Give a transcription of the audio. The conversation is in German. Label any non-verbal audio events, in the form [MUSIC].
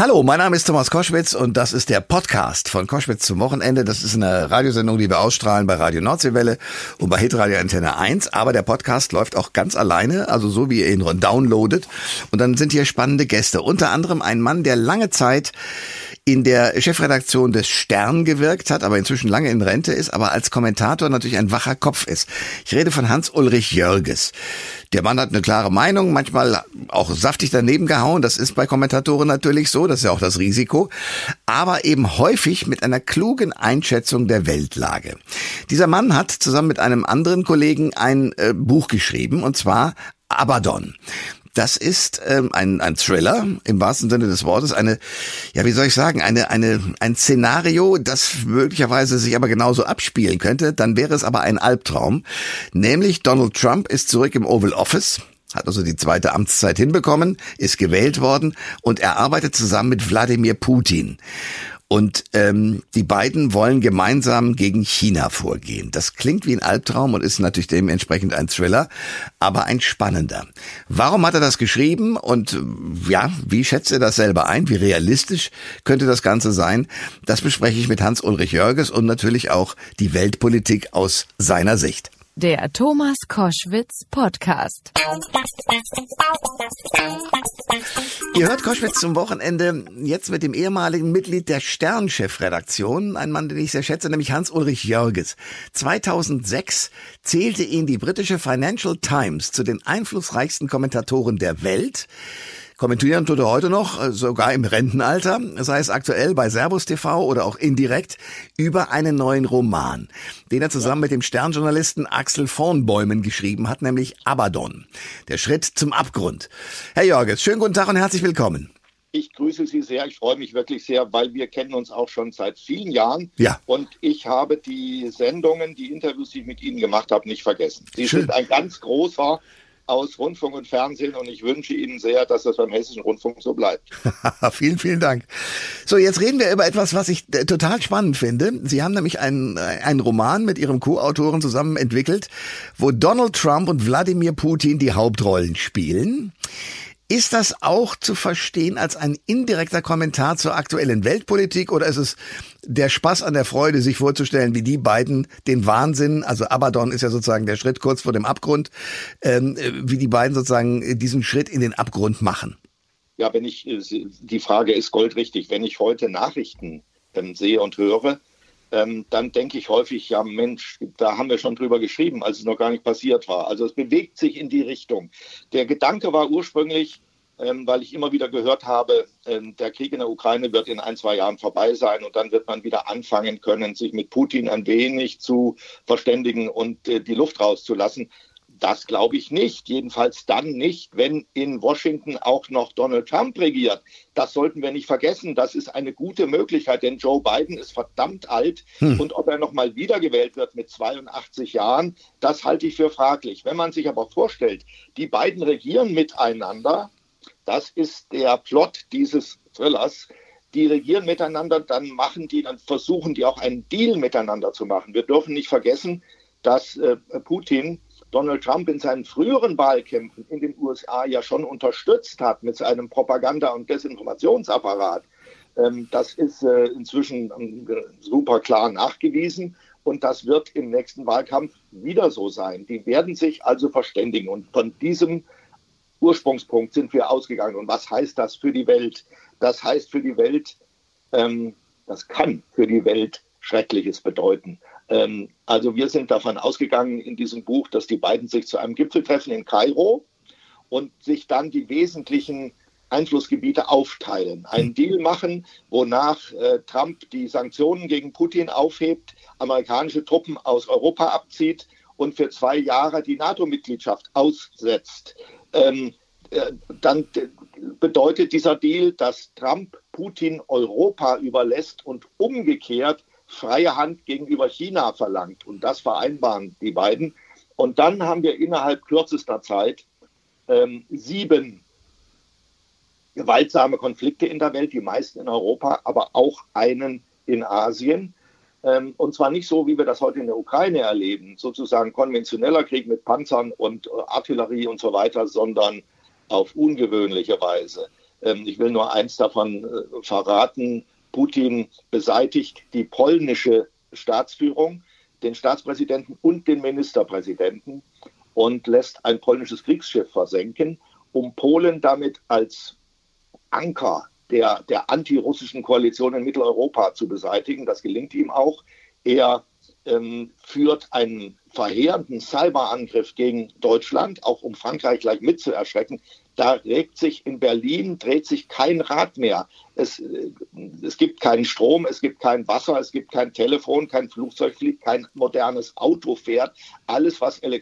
Hallo, mein Name ist Thomas Koschwitz und das ist der Podcast von Koschwitz zum Wochenende. Das ist eine Radiosendung, die wir ausstrahlen bei Radio Nordseewelle und bei Hitradio Antenne 1. Aber der Podcast läuft auch ganz alleine, also so wie ihr ihn downloadet. Und dann sind hier spannende Gäste. Unter anderem ein Mann, der lange Zeit in der Chefredaktion des Stern gewirkt hat, aber inzwischen lange in Rente ist, aber als Kommentator natürlich ein wacher Kopf ist. Ich rede von Hans-Ulrich Jörges. Der Mann hat eine klare Meinung, manchmal auch saftig daneben gehauen. Das ist bei Kommentatoren natürlich so, das ist ja auch das Risiko. Aber eben häufig mit einer klugen Einschätzung der Weltlage. Dieser Mann hat zusammen mit einem anderen Kollegen ein äh, Buch geschrieben, und zwar Abaddon. Das ist ähm, ein, ein Thriller im wahrsten Sinne des Wortes, eine, ja, wie soll ich sagen, eine, eine, ein Szenario, das möglicherweise sich aber genauso abspielen könnte. Dann wäre es aber ein Albtraum. Nämlich Donald Trump ist zurück im Oval Office hat also die zweite Amtszeit hinbekommen, ist gewählt worden und er arbeitet zusammen mit Wladimir Putin. Und ähm, die beiden wollen gemeinsam gegen China vorgehen. Das klingt wie ein Albtraum und ist natürlich dementsprechend ein Thriller, aber ein spannender. Warum hat er das geschrieben und ja, wie schätzt er das selber ein? Wie realistisch könnte das Ganze sein? Das bespreche ich mit Hans-Ulrich Jörges und natürlich auch die Weltpolitik aus seiner Sicht. Der Thomas Koschwitz Podcast. Ihr hört Koschwitz zum Wochenende jetzt mit dem ehemaligen Mitglied der Sternchefredaktion, ein Mann, den ich sehr schätze, nämlich Hans-Ulrich Jörges. 2006 zählte ihn die britische Financial Times zu den einflussreichsten Kommentatoren der Welt. Kommentieren tut er heute noch, äh, sogar im Rentenalter, sei es aktuell bei Servus TV oder auch indirekt, über einen neuen Roman, den er zusammen mit dem Sternjournalisten Axel Vornbäumen geschrieben hat, nämlich Abaddon. Der Schritt zum Abgrund. Herr Jorges, schönen guten Tag und herzlich willkommen. Ich grüße Sie sehr. Ich freue mich wirklich sehr, weil wir kennen uns auch schon seit vielen Jahren. Ja. Und ich habe die Sendungen, die Interviews, die ich mit Ihnen gemacht habe, nicht vergessen. Sie Schön. sind ein ganz großer aus Rundfunk und Fernsehen und ich wünsche Ihnen sehr, dass das beim Hessischen Rundfunk so bleibt. [LAUGHS] vielen, vielen Dank. So, jetzt reden wir über etwas, was ich äh, total spannend finde. Sie haben nämlich einen, äh, einen Roman mit Ihrem Co-Autoren zusammen entwickelt, wo Donald Trump und Wladimir Putin die Hauptrollen spielen. Ist das auch zu verstehen als ein indirekter Kommentar zur aktuellen Weltpolitik oder ist es der Spaß an der Freude, sich vorzustellen, wie die beiden den Wahnsinn, also Abaddon ist ja sozusagen der Schritt kurz vor dem Abgrund, ähm, wie die beiden sozusagen diesen Schritt in den Abgrund machen? Ja, wenn ich, äh, die Frage ist goldrichtig. Wenn ich heute Nachrichten ähm, sehe und höre, ähm, dann denke ich häufig, ja Mensch, da haben wir schon drüber geschrieben, als es noch gar nicht passiert war. Also es bewegt sich in die Richtung. Der Gedanke war ursprünglich, ähm, weil ich immer wieder gehört habe, ähm, der Krieg in der Ukraine wird in ein, zwei Jahren vorbei sein und dann wird man wieder anfangen können, sich mit Putin ein wenig zu verständigen und äh, die Luft rauszulassen. Das glaube ich nicht. Jedenfalls dann nicht, wenn in Washington auch noch Donald Trump regiert. Das sollten wir nicht vergessen. Das ist eine gute Möglichkeit, denn Joe Biden ist verdammt alt hm. und ob er nochmal wiedergewählt wird mit 82 Jahren, das halte ich für fraglich. Wenn man sich aber vorstellt, die beiden regieren miteinander, das ist der Plot dieses Thrillers. Die regieren miteinander, dann machen die, dann versuchen die auch einen Deal miteinander zu machen. Wir dürfen nicht vergessen, dass äh, Putin Donald Trump in seinen früheren Wahlkämpfen in den USA ja schon unterstützt hat mit seinem Propaganda- und Desinformationsapparat. Ähm, das ist äh, inzwischen ähm, super klar nachgewiesen und das wird im nächsten Wahlkampf wieder so sein. Die werden sich also verständigen und von diesem Ursprungspunkt sind wir ausgegangen. Und was heißt das für die Welt? Das heißt für die Welt, ähm, das kann für die Welt Schreckliches bedeuten. Ähm, also wir sind davon ausgegangen in diesem Buch, dass die beiden sich zu einem Gipfel treffen in Kairo und sich dann die wesentlichen Einflussgebiete aufteilen, einen Deal machen, wonach äh, Trump die Sanktionen gegen Putin aufhebt, amerikanische Truppen aus Europa abzieht und für zwei Jahre die NATO-Mitgliedschaft aussetzt. Ähm, äh, dann bedeutet dieser Deal, dass Trump Putin Europa überlässt und umgekehrt freie Hand gegenüber China verlangt. Und das vereinbaren die beiden. Und dann haben wir innerhalb kürzester Zeit ähm, sieben gewaltsame Konflikte in der Welt, die meisten in Europa, aber auch einen in Asien. Ähm, und zwar nicht so, wie wir das heute in der Ukraine erleben, sozusagen konventioneller Krieg mit Panzern und äh, Artillerie und so weiter, sondern auf ungewöhnliche Weise. Ähm, ich will nur eins davon äh, verraten. Putin beseitigt die polnische Staatsführung, den Staatspräsidenten und den Ministerpräsidenten und lässt ein polnisches Kriegsschiff versenken, um Polen damit als Anker der, der antirussischen Koalition in Mitteleuropa zu beseitigen. Das gelingt ihm auch. Er ähm, führt einen verheerenden Cyberangriff gegen Deutschland, auch um Frankreich gleich mitzuerschrecken. Da regt sich in Berlin, dreht sich kein Rad mehr. Es, es gibt keinen Strom, es gibt kein Wasser, es gibt kein Telefon, kein Flugzeug fliegt, kein modernes Auto fährt. Alles, was